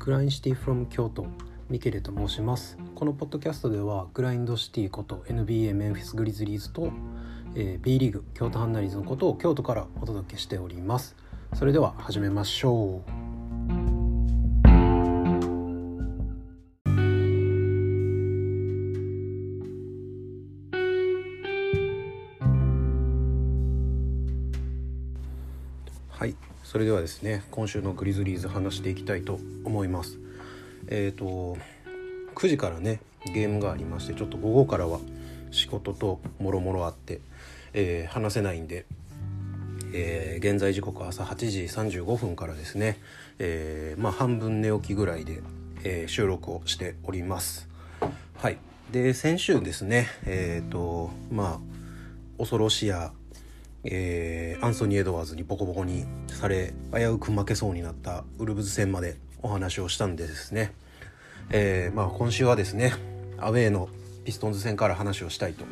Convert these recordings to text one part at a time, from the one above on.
グラインシティフロム京都ミケレと申します。このポッドキャストではグラインドシティこと NBA メンフィスグリズリーズと、えー、B リーグ京都ハンナリーズのことを京都からお届けしております。それでは始めましょう。それではですね今週のグリズリーズ話していきたいと思います。えっ、ー、と9時からねゲームがありましてちょっと午後からは仕事ともろもろあって、えー、話せないんで、えー、現在時刻朝8時35分からですね、えー、まあ半分寝起きぐらいで、え収録をしております。はい。で先週ですねえっ、とまあ恐ろしやえー、アンソニー・エドワーズにボコボコにされ危うく負けそうになったウルブズ戦までお話をしたんでですね、えー、まあ、今週はですねアウェーのピストンズ戦から話をしたいと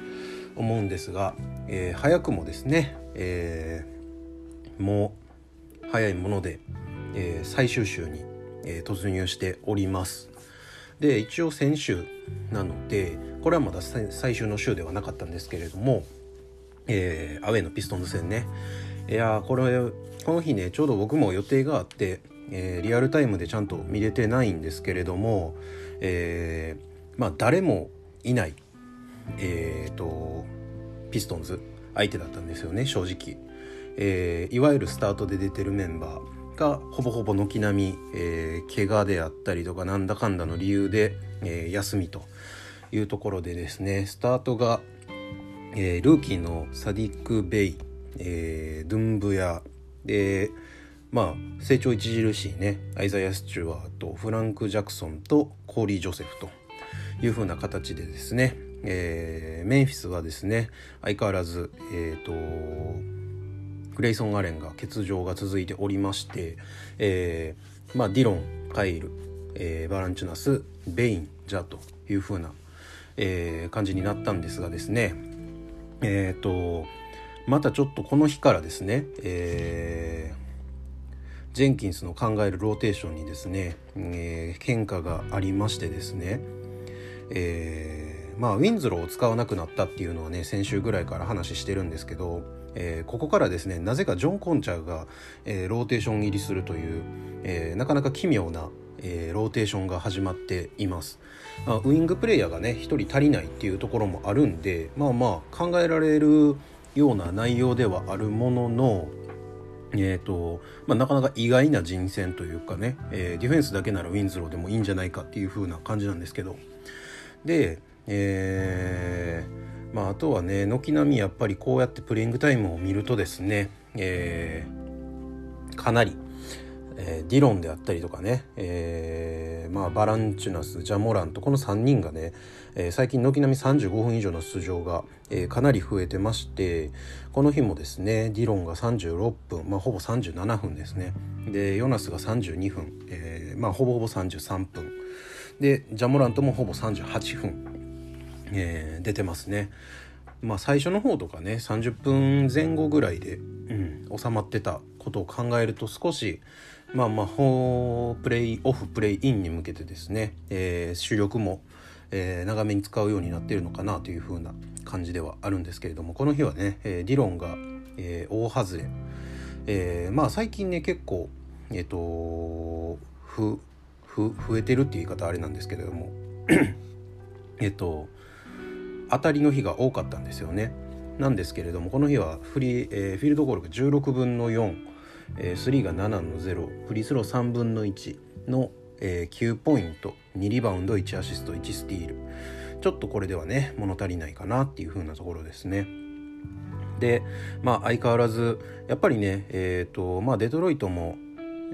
思うんですが、えー、早くもですね、えもう早いもので、え最終週に、え突入しております。で一応先週なのでこれはまだ最終の週ではなかったんですけれどもえー、アウェイのピストンズ戦ね。いやこれこの日ねちょうど僕も予定があって、えー、リアルタイムでちゃんと見れてないんですけれども、えー、まあ誰もいないえーと、ピストンズ相手だったんですよね正直、えー、いわゆるスタートで出てるメンバーがほぼほぼ軒並み、えー、怪我であったりとかなんだかんだの理由で、えー、休みというところでですねスタートがえー、ルーキーのサディック・ベイ、えー、ドゥンブヤでまあ成長著しいね。アイザイア・スチュワートフランク・ジャクソンとコーリー・ジョセフという風な形でですね、えー、メンフィスはですね相変わらずえ、ー、とグレイソン・アレンが欠場が続いておりまして、えー、まあディロンカイル、えー、バランチュナスベインジャという風な、えー、感じになったんですがですねえっ、ー、とまたちょっとこの日からですね、えー、ジェンキンスの考えるローテーションにですね、えー、変化がありましてですね、えー、まあウィンズローを使わなくなったっていうのはね先週ぐらいから話してるんですけど、えー、ここからですねなぜかジョン・コンチャーが、えー、ローテーション入りするという、えー、なかなか奇妙なえー、ローテーションが始まっています、あ、ウイングプレイヤーがね1人足りないっていうところもあるんでまあまあ考えられるような内容ではあるもののえーとまあ、なかなか意外な人選というかね、えー、ディフェンスだけならウィンズローでもいいんじゃないかっていう風な感じなんですけど。で、えーまあ、あとはね軒並みやっぱりこうやってプレイングタイムを見るとですね、えー、かなりえー、ディロンであったりとかね、えー、まあ、バランチュナスジャモランとこの3人がね、えー、最近軒並み35分以上の出場が、えかなり増えてましてこの日もですねディロンが36分、まあ、ほぼ37分ですねでヨナスが32分、えまあ、ほぼほぼ33分でジャモラントもほぼ38分、え出てますね。まあ、最初の方とかね30分前後ぐらいで、うん、収まってたことを考えると少しまあまあプレイオフプレイインに向けてですね、えー、主力も、えー、長めに使うようになっているのかなという風な感じではあるんですけれどもこの日はね、えー、ディロンが、えー、大外れ、えー、まあ最近ね結構えっ、ー、とふふ増えてるっていう言い方あれなんですけれども えっと当たりの日が多かったんですよね。なんですけれどもこの日はフリー、えー、フィールドゴールが16分の4えー、3が7の0フリースロー3分の1の、えー、9ポイント2リバウンド1アシスト1スティールちょっとこれではね物足りないかなっていう風なところですね。でまあ相変わらずやっぱりねえっ、ー、とまあデトロイトも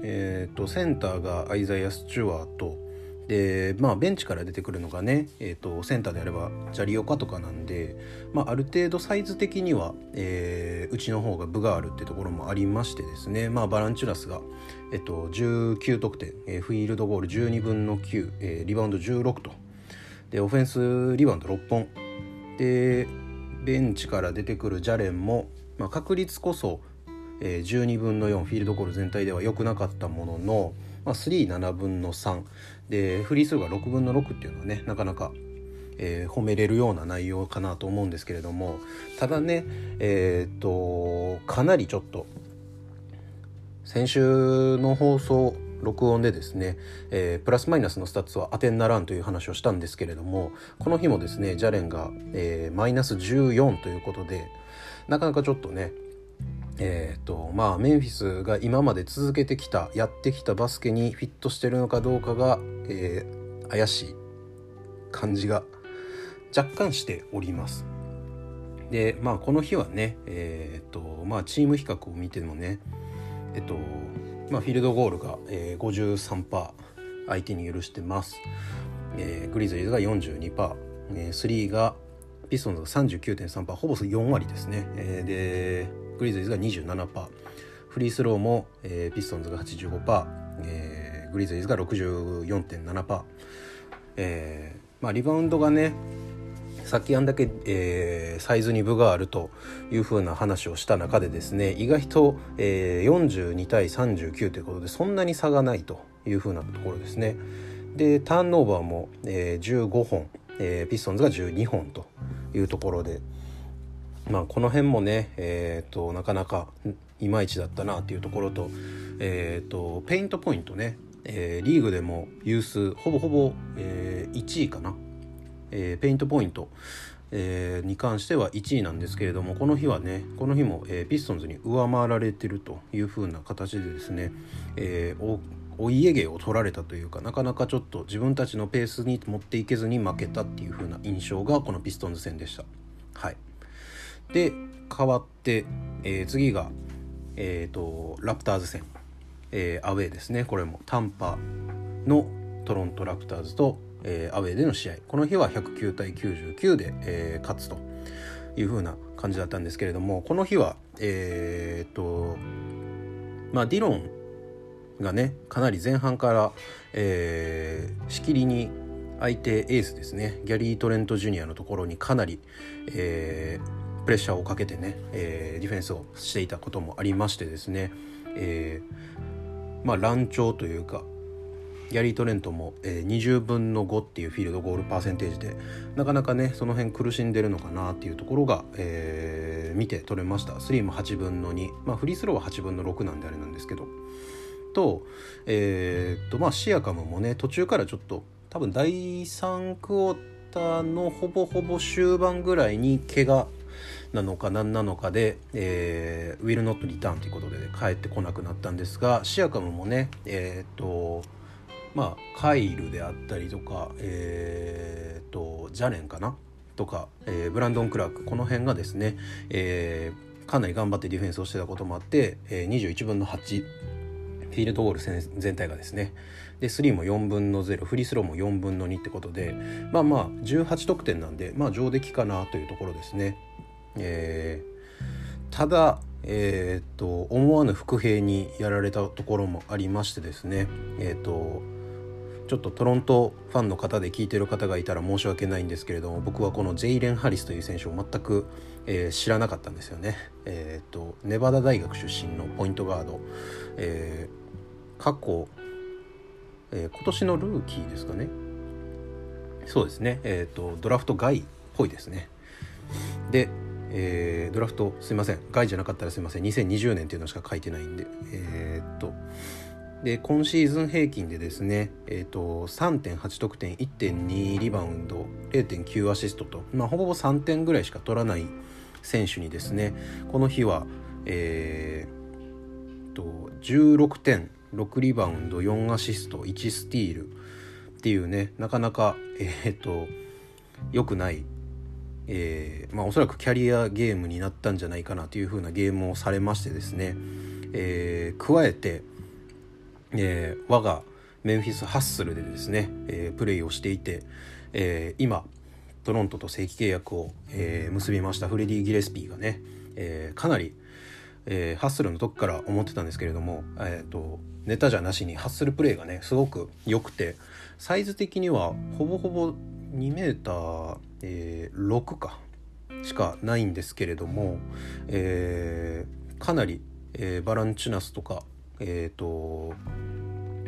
えっ、ー、とセンターがアイザイア・スチュワートでまあベンチから出てくるのがね、えーと、センターであればジャリオカとかなんで、まあ、ある程度サイズ的には、えー、うちの方が分があるってところもありましてですね、まあ、バランチュラスが、えーと、19得点、えー、フィールドゴール12分の9、えー、リバウンド16と。でオフェンスリバウンド6本。でベンチから出てくるジャレンも、まあ、確率こそ、えー、12分の4フィールドゴール全体では良くなかったもののまあ、37分の3でフリー数が6分の6っていうのはねなかなか、えー、褒めれるような内容かなと思うんですけれどもただねえー、っとかなりちょっと先週の放送録音でですね、えー、プラスマイナスのスタッツは当てにならんという話をしたんですけれどもこの日もですねジャレンが、えー、マイナス14ということでなかなかちょっとねえーとまあ、メンフィスが今まで続けてきたやってきたバスケにフィットしてるのかどうかが、えー、怪しい感じが若干しております。でまあこの日はね、えーとまあ、チーム比較を見てもねえっとまあ、フィールドゴールが、えー、53%相手に許してます、えー、グリズリーズが42%、えー、スリーがピストンズが39.3%ほぼ4割ですね、えー、でグリズリーズが27%フリースローも、えー、ピストンズが85%、えー、グリズリーズが64.7%、えーまあ、リバウンドがねさっきあんだけ、えー、サイズに分があるというふうな話をした中でですね意外と、えー、42対39ということでそんなに差がないというふうなところですね。でターンオーバーも、えー、15本、えー、ピストンズが12本というところで、まあ、この辺もね、えーと、なかなかいまいちだったなというところと,、えーと、ペイントポイントね、えー、リーグでも有数ほぼほぼ、えー、1位かなえー、ペイントポイント、えー、に関しては1位なんですけれどもこの日はねこの日も、えー、ピストンズに上回られてるという風な形でですね、えー、お家芸を取られたというかなかなかちょっと自分たちのペースに持っていけずに負けたっていう風な印象がこのピストンズ戦でした。はい、で変わって、えー、次が、えーと、ラプターズ戦、えー、アウェーですね。これも。タンパのトロントラプターズとえー、アウェーでの試合。この日は109対99で、えー、勝つという風な感じだったんですけれどもこの日はえー、とまあディロンがねかなり前半から、えー、しきりに相手エースですね。ギャリー・トレント・ジュニアのところにかなり、えー、プレッシャーをかけてね、えー、ディフェンスをしていたこともありましてですね、えー、まあ乱調というかギャリー・トレントも、えー、20分の5っていうフィールドゴールパーセンテージでなかなかねその辺苦しんでるのかなっていうところが、えー、見て取れました。3も8分の2まあフリースローは8分の6なんであれなんですけど。とえー、っとまあシアカムもね途中からちょっと多分第3クォーターのほぼほぼ終盤ぐらいに怪我なのか何なのかで、えー、ウィル・ノット・リターンということで、ね、帰ってこなくなったんですがシアカムもねえー、とまあカイルであったりとかえー、とジャレンかな？とか、えー、ブランドン・クラークこの辺がですね、えー、かなり頑張ってディフェンスをしてたこともあって、えー、21分の8フィールドゴール全体がですね。で3も4分の0フリースローも4分の2ってことでまあまあ18得点なんでまあ上出来かなというところですね。えー、ただえー、っと思わぬ伏兵にやられたところもありましてですねえー、っとちょっとトロントファンの方で聞いてる方がいたら申し訳ないんですけれども僕はこのジェイレン・ハリスという選手を全く、えー、知らなかったんですよね。えーと、ネバダ大学出身のポイントガード、えー、過去、えー、今年のルーキーですかねそうですね、えーと、ドラフト外っぽいですね。で、えー、ドラフトすいません。外じゃなかったらすいません。2020年っていうのしか書いてないんで。えー、っと。で今シーズン平均でですね、えーと、3.8得点1.2リバウンド0.9アシストと、まあ、ほぼ3点ぐらいしか取らない選手にですねこの日は、えーと、16点6リバウンド4アシスト1スティールっていうねなかなかえっ、と良くないえー、まあおそらくキャリアゲームになったんじゃないかなというふうなゲームをされましてですね、えー、加えてえー、我がメンフィス・ハッスルでですね、えー、プレイをしていて、えー、今トロントと正規契約を、えー、結びましたフレディ・ギレスピーがね、えー、かなり、えー、ハッスルの時から思ってたんですけれども、えーと、ネタじゃなしにハッスルプレイがねすごく良くてサイズ的にはほぼほぼ2メーター、えー、6かしかないんですけれども、えー、かなり、えー、バランチュナスとかえーと、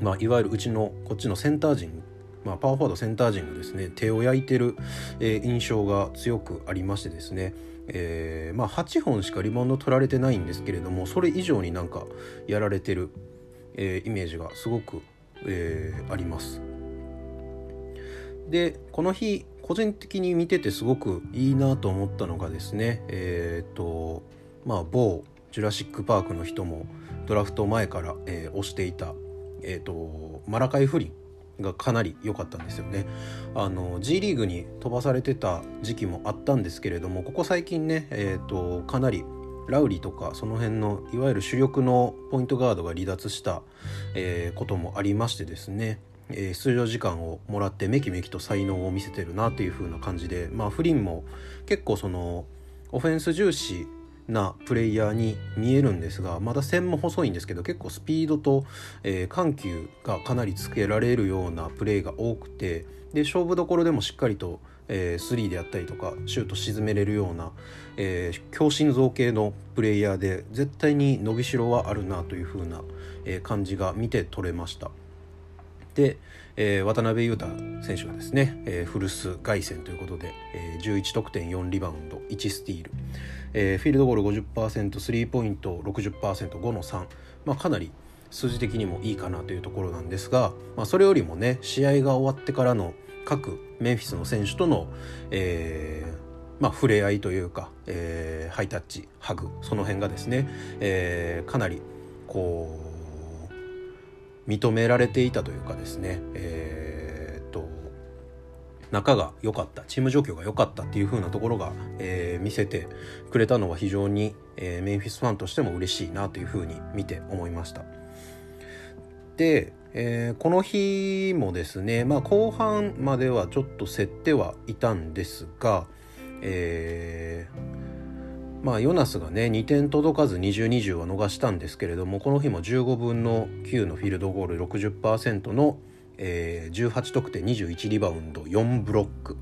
まあ、いわゆるうちのこっちのセンター陣まあ、パワーフォワードセンター陣がですね手を焼いてる、えー、印象が強くありましてですね、えー、まあ、8本しかリバウンド取られてないんですけれどもそれ以上になんかやられてる、えー、イメージがすごく、えあります。でこの日個人的に見ててすごくいいなと思ったのがですねえっ、とまあ某ジュラシック・パークの人もドラフト前から、え推していた、えーとマラカイ・フリンがかなり良かったんですよね。あの G リーグに飛ばされてた時期もあったんですけれどもここ最近ね、えーと、かなりラウリとかその辺のいわゆる主力のポイントガードが離脱した、えー、こともありましてですね、え、出場時間をもらってめきめきと才能を見せてるなという風な感じでまあフリンも結構そのオフェンス重視なプレイヤーに見えるんですがまだ線も細いんですけど結構スピードと、えー、緩急がかなりつけられるようなプレーが多くてで勝負どころでもしっかりと、えー、スリーであったりとかシュート沈めれるような、えー、強心臓系のプレイヤーで絶対に伸びしろはあるなという風な、えー、感じが見て取れました。で、えー、渡辺裕太選手がですね、えー、フルス凱旋ということで、えー、11得点4リバウンド1スティール、えー、フィールドゴール50%スリーポイント 60%5 の3、まあ、かなり数字的にもいいかなというところなんですが、まあ、それよりもね試合が終わってからの各メンフィスの選手との、えーまあ、触れ合いというか、えー、ハイタッチハグその辺がですね、えー、かなりこう認められていたというかですね、えー仲が良かったチーム状況が良かったっていう風なところが、えー、見せてくれたのは非常に、えー、メンフィスファンとしても嬉しいなという風に見て思いました。で、えー、この日もですね、まあ、後半まではちょっと競ってはいたんですが、えー、まあ、ヨナスがね2点届かず2020は逃したんですけれどもこの日も15分の9のフィールドゴール60%のえー、18得点21リバウンド4ブロック。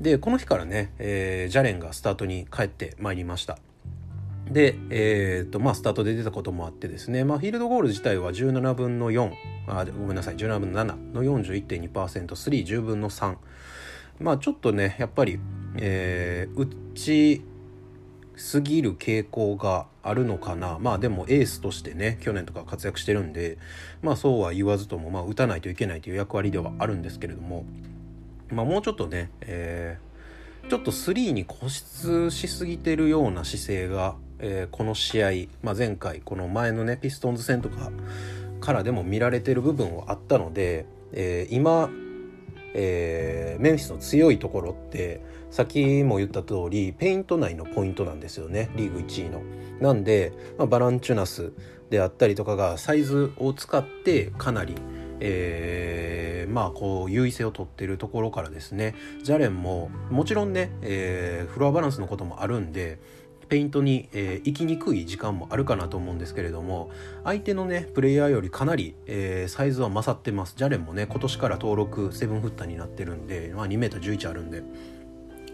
でこの日からね、えー、ジャレンがスタートに帰ってまいりました。で、えーとまあ、スタートで出たこともあってですね、まあ、フィールドゴール自体は17分の4あごめんなさい17分の7の 41.2%310 分の3まあちょっとねやっぱり、えー、うちすぎる傾向があるのかな。まあでもエースとしてね去年とか活躍してるんでまあそうは言わずともまあ打たないといけないという役割ではあるんですけれどもまあもうちょっとね、えー、ちょっと3に固執しすぎてるような姿勢が、えー、この試合、まあ、前回この前のねピストンズ戦とかからでも見られてる部分はあったので、えー、今えー、メンフィスの強いところってさっきも言った通りペイント内のポイントなんですよね。リーグ1位の。なんで、まあ、バランチュナスであったりとかがサイズを使ってかなり、えー、まあこう優位性を取ってるところからですね。ジャレンももちろんね、えー、フロアバランスのこともあるんでペイントに、えー、行きにくい時間もあるかなと思うんですけれども相手のねプレイヤーよりかなり、えー、サイズは勝ってます。ジャレンもね今年から登録7フッターになってるんで、まあ、2m11 あるんで。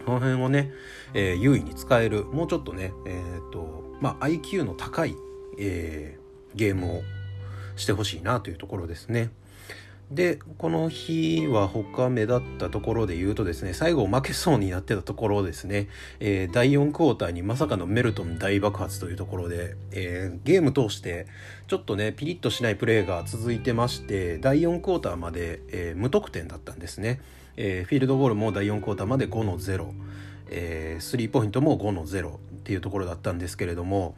この辺をね、えー、優位に使えるもうちょっとね、えーとまあ、IQ の高い、えー、ゲームをしてほしいなというところですね。でこの日は他目立ったところで言うとですね最後負けそうになってたところですね、えー、第4クォーターにまさかのメルトン大爆発というところで、えー、ゲーム通してちょっとねピリッとしないプレーが続いてまして第4クォーターまで、えー、無得点だったんですね、えフィールドゴールも第4クォーターまで5の0、えスリーポイントも5の0っていうところだったんですけれども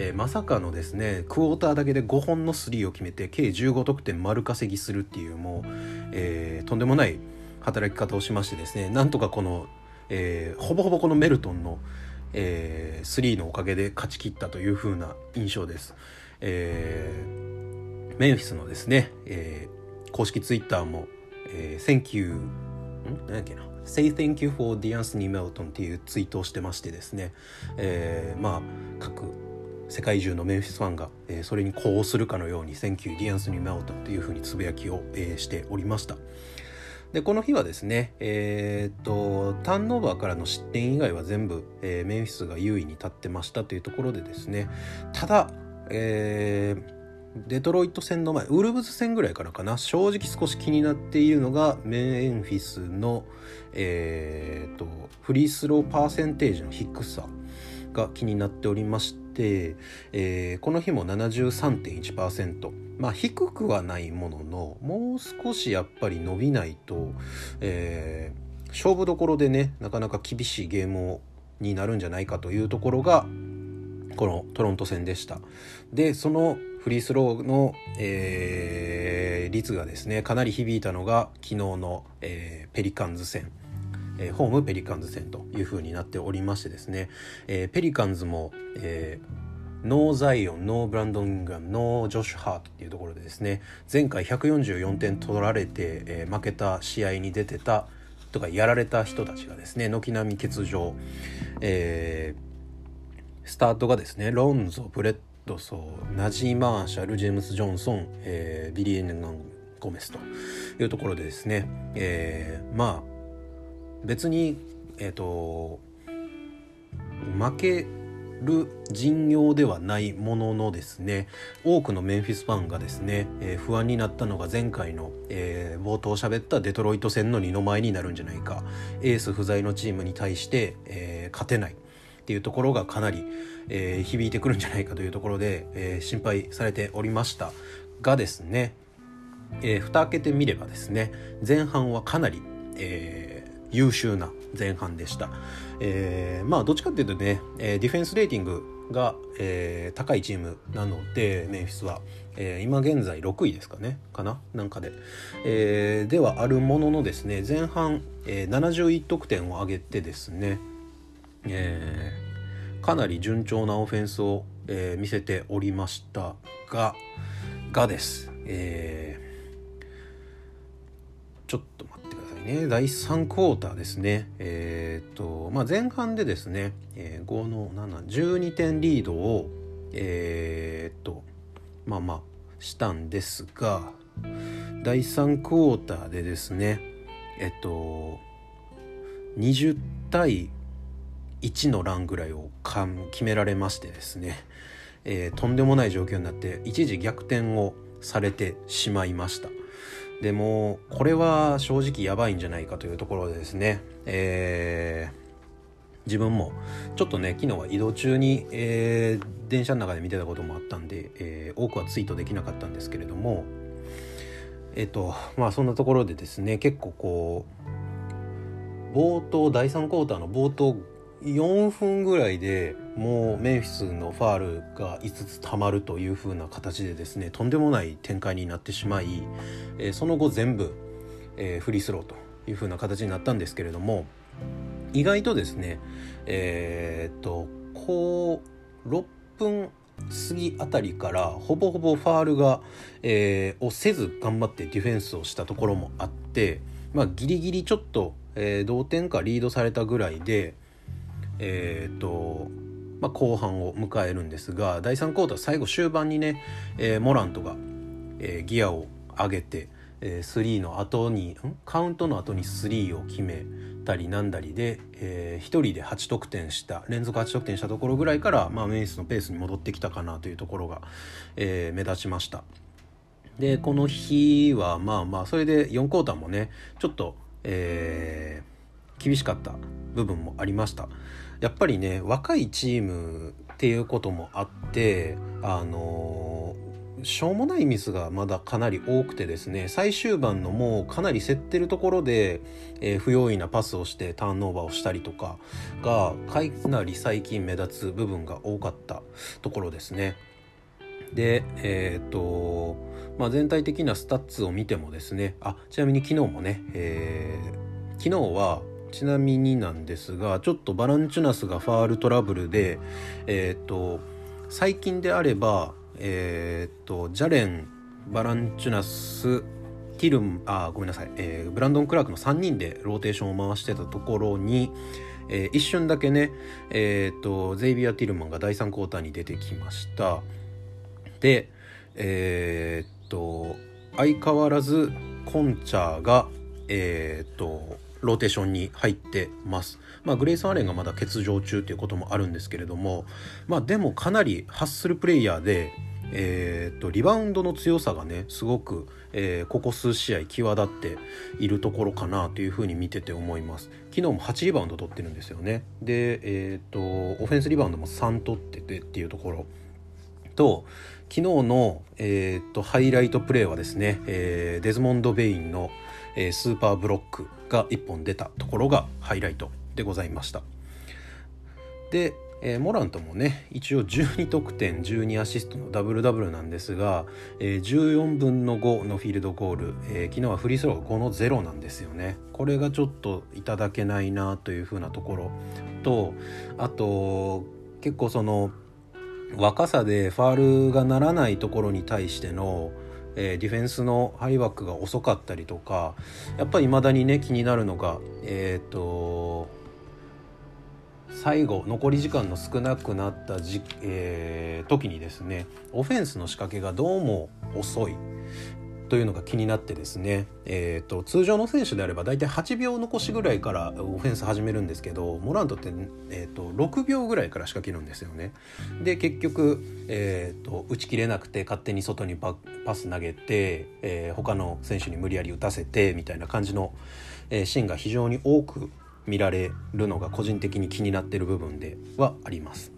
えー、まさかのですねクォーターだけで5本のスリーを決めて計15得点丸稼ぎするっていうもう、えー、とんでもない働き方をしましてですねなんとかこの、えー、ほぼほぼこのメルトンの、えー、スリーのおかげで勝ち切ったという風な印象です。えー、メンフィスのですね、えー、公式ツイッターも、えー、何やっけな。Say thank you for the Anthony Melton っていうツイートをしてましてですね、えー、まあ各世界中のメンフィスファンが、えー、それに呼応するかのように「Thank you, ディアンスに Melton」というふうにつぶやきを、えー、しておりました。でこの日はですね、えー、っとターンオーバーからの失点以外は全部、えー、メンフィスが優位に立ってましたというところでですね。ただ、えー、デトロイト戦の前ウルブズ戦ぐらいからかな正直少し気になっているのがメンエンフィスの、えーと、フリースローパーセンテージの低さが気になっておりまして、えー、この日も73.1%まあ低くはないもののもう少しやっぱり伸びないと、えー、勝負どころでねなかなか厳しいゲームになるんじゃないかというところがこのトロント戦でした。でそのフリースローの、えー、率がですねかなり響いたのが昨日の、えー、ペリカンズ戦、えー、ホームペリカンズ戦という風になっておりましてですね、えペリカンズも、えノーザイオン、ノーブランドン・イングラム、ノージョシュ・ハートっていうところでですね前回144点取られて、え負けた試合に出てたとかやられた人たちがですね軒並み欠場、えスタートがですねロンゾブレッドソーナジー・マーシャルジェームス・ジョンソン、えー、ウィリー・エルナンゴメスというところでですね、えー、まあ別にえっ、ー、と負ける陣容ではないもののですね多くのメンフィスファンがですね、えー、不安になったのが前回の、えー、冒頭喋ったデトロイト戦の二の舞になるんじゃないか。エース不在のチームに対して、えー、勝てない。っていうところがかなり、えー、響いてくるんじゃないかというところで、えー、心配されておりましたがですね、えー、蓋開けてみればですね前半はかなり、えー、優秀な前半でした、えー、まあどっちかっていうとね、えー、ディフェンスレーティングが、えー、高いチームなのでメンフィスは、えー、今現在6位ですかねかななんかで、えー、ではあるもののですね前半、えー、71得点を挙げてですねえー、かなり順調なオフェンスを、えー、見せておりましたががです、えー、ちょっと待ってくださいね。第3クォーターですね。えっ、とまあ前半でですね、えー、5の712点リードをえっとまあまあしたんですが第3クォーターでですねえっと20対1の欄ぐらいを決められましてですね、えー、とんでもない状況になって一時逆転をされてしまいました。でもこれは正直やばいんじゃないかというところでですね、えー、自分もちょっとね昨日は移動中に、えー、電車の中で見てたこともあったんで、えー、多くはツイートできなかったんですけれどもえっ、とまあそんなところでですね結構こう冒頭第3クォーターの冒頭4分ぐらいでもうメンフィスのファールが5つたまるという風な形でですねとんでもない展開になってしまい、え、その後全部、え、フリースローという風な形になったんですけれども意外とですねえー、っとこう6分過ぎあたりからほぼほぼファールが、えー、をせず頑張ってディフェンスをしたところもあってまあギリギリちょっと、えー、同点かリードされたぐらいでえーとまあ、後半を迎えるんですが第3クォーター最後終盤にね、えー、モラントが、えー、ギアを上げて、えー、3の後にカウントの後に3を決めたりなんだりで、えー、1人で8得点した連続8得点したところぐらいから、まあ、メイスのペースに戻ってきたかなというところが、えー、目立ちました。でこの日はまあまあそれで4クォーターもねちょっと、えー、厳しかった部分もありました。やっぱりね若いチームっていうこともあってあのしょうもないミスがまだかなり多くてですね最終盤のもうかなり競ってるところで、えー、不用意なパスをしてターンオーバーをしたりとかがかなり最近目立つ部分が多かったところですね。でえっ、ー、とまあ全体的なスタッツを見てもですねあちなみに昨日もね、えー、昨日はちなみになんですがちょっとバランチュナスがファールトラブルでえっ、ー、と最近であればえっ、ー、とジャレンバランチュナスティルムあごめんなさい、えー、ブランドン・クラークの3人でローテーションを回してたところに、えー、一瞬だけね、えーと、ゼイビア・ティルマンが第3クォーターに出てきました。でえっ、と相変わらずコンチャーがえっ、とローテーションに入ってます。まあ、グレイス・アレンがまだ欠場中ということもあるんですけれども、まあ、でもかなりハッスルプレイヤーで、えーと、リバウンドの強さがねすごく、えー、ここ数試合際立っているところかなというふうに見てて思います。昨日も8リバウンド取ってるんですよね。で、えーと、オフェンスリバウンドも3取っててっていうところ。と昨日の、えーと、ハイライトプレーはですね、えー、デズモンド・ベインの、えー、スーパーブロックが1本出たところがハイライトでございました。で、えー、モラントもね一応12得点12アシストのダブルダブルなんですが、えー、14分の5のフィールドゴール、えー、昨日はフリースローが5の0なんですよね。これがちょっといただけないなというふうなところとあと結構その若さでファールがならないところに対してのえー、ディフェンスのハイバックが遅かったりとかやっぱり未だにね気になるのがえっ、ー、と最後残り時間の少なくなったじ、えー、時にですねオフェンスの仕掛けがどうも遅い。というのが気になってですね、えーと、通常の選手であれば大体8秒残しぐらいからオフェンス始めるんですけどモラントって、えーと、6秒ぐらいから仕掛けるんですよね。で結局、えーと、打ち切れなくて勝手に外にパス投げて、えー、他の選手に無理やり打たせてみたいな感じの、えー、シーンが非常に多く見られるのが個人的に気になってる部分ではあります。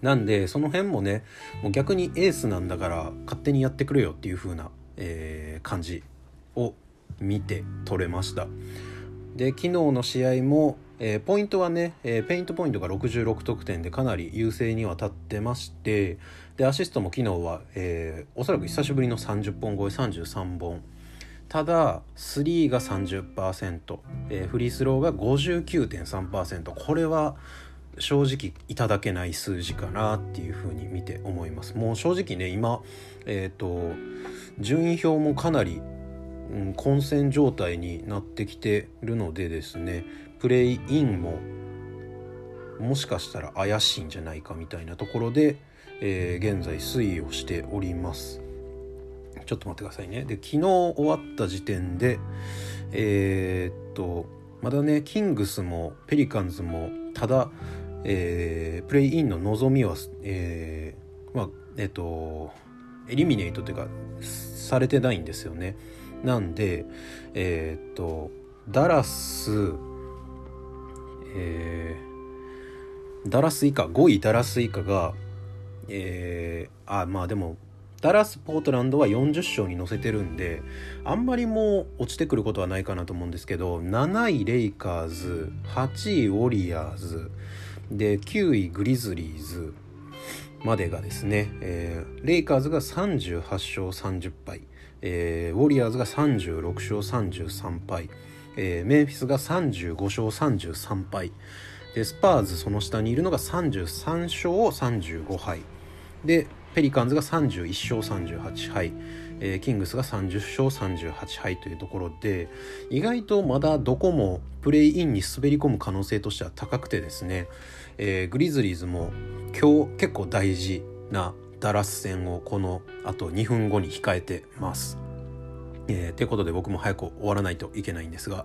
なんでその辺もねもう逆にエースなんだから勝手にやってくれよっていう風なえー、感じを見て取れました。で昨日の試合も、えー、ポイントはね、えー、ペイントポイントが66得点でかなり優勢には立ってましてでアシストも昨日は、えー、おそらく久しぶりの30本超え33本。ただ3が30%、えー、フリースローが59.3%これは正直いただけない数字かなっていうふうに見て思います。もう正直ね今えっ、ー、と順位表もかなり、うん、混戦状態になってきてるのでですねプレイインももしかしたら怪しいんじゃないかみたいなところで、えー、現在推移をしております。ちょっと待ってくださいね。で昨日終わった時点でえー、っとまだねキングスもペリカンズもただ、えー、プレイインの望みは、えー、まあえっとエリミネートというかされてないんですよね。なんでえー、とダラスえー、ダラス以下5位ダラス以下がえー、あまあでもダラス・ポートランドは40勝に乗せてるんであんまりもう落ちてくることはないかなと思うんですけど7位レイカーズ8位ウォリアーズで9位グリズリーズまでがですね、えー、レイカーズが38勝30敗、えー、ウォリアーズが36勝33敗、えー、メンフィスが35勝33敗でスパーズその下にいるのが33勝35敗でペリカンズが31勝38敗、えー、キングスが30勝38敗というところで意外とまだどこもプレイインに滑り込む可能性としては高くてですね、えー、グリズリーズも今日結構大事なダラス戦をこのあと2分後に控えてます。えー、ということで僕も早く終わらないといけないんですが、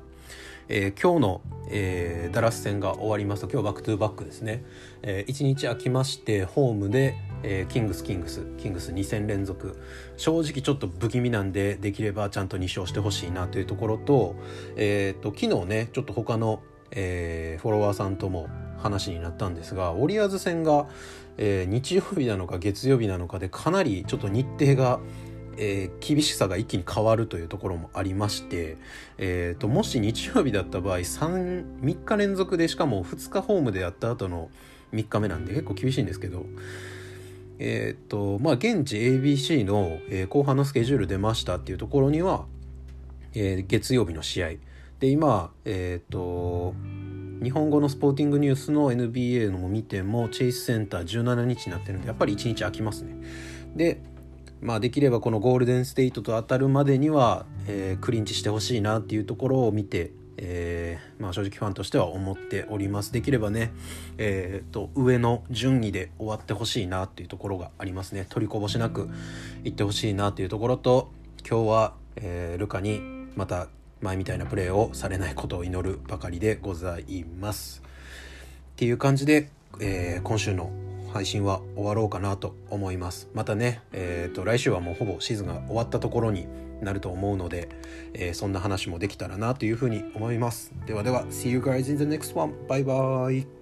えー、今日の、えー、ダラス戦が終わりますと今日 back to back ですね、えー、1日空きましてホームで、えー、キングスキングスキングス2戦連続。正直ちょっと不気味なんでできればちゃんと2勝してほしいなというところと,、えーと、昨日ねちょっと他の、えー、フォロワーさんとも話になったんですがウォリアーズ戦が、えー、日曜日なのか月曜日なのかでかなりちょっと日程がえー、厳しさが一気に変わるというところもありまして、えーと、もし日曜日だった場合 3, 3日連続でしかも2日ホームでやった後の3日目なんで結構厳しいんですけどえっ、ー、とまあ現地 ABC の、えー、後半のスケジュール出ましたっていうところには、えー、月曜日の試合。で今えっ、と日本語のスポーティングニュースの NBA のを見てもチェイスセンター17日になってるんでやっぱり1日空きますね。でまあ、できればこのゴールデンステイトと当たるまでには、えー、クリンチしてほしいなっていうところを見て、えーまあ、正直ファンとしては思っております。できればね、えーと、上の順位で終わってほしいなっていうところがありますね。取りこぼしなくいってほしいなっていうところと今日は、えー、ルカにまた前みたいなプレーをされないことを祈るばかりでございます。っていう感じで、えー、今週の配信は終わろうかなと思います。またねえっ、ー、と来週はもうほぼシーズンが終わったところになると思うので、えー、そんな話もできたらなというふうに思います。ではでは See you guys in the next one. バイバイ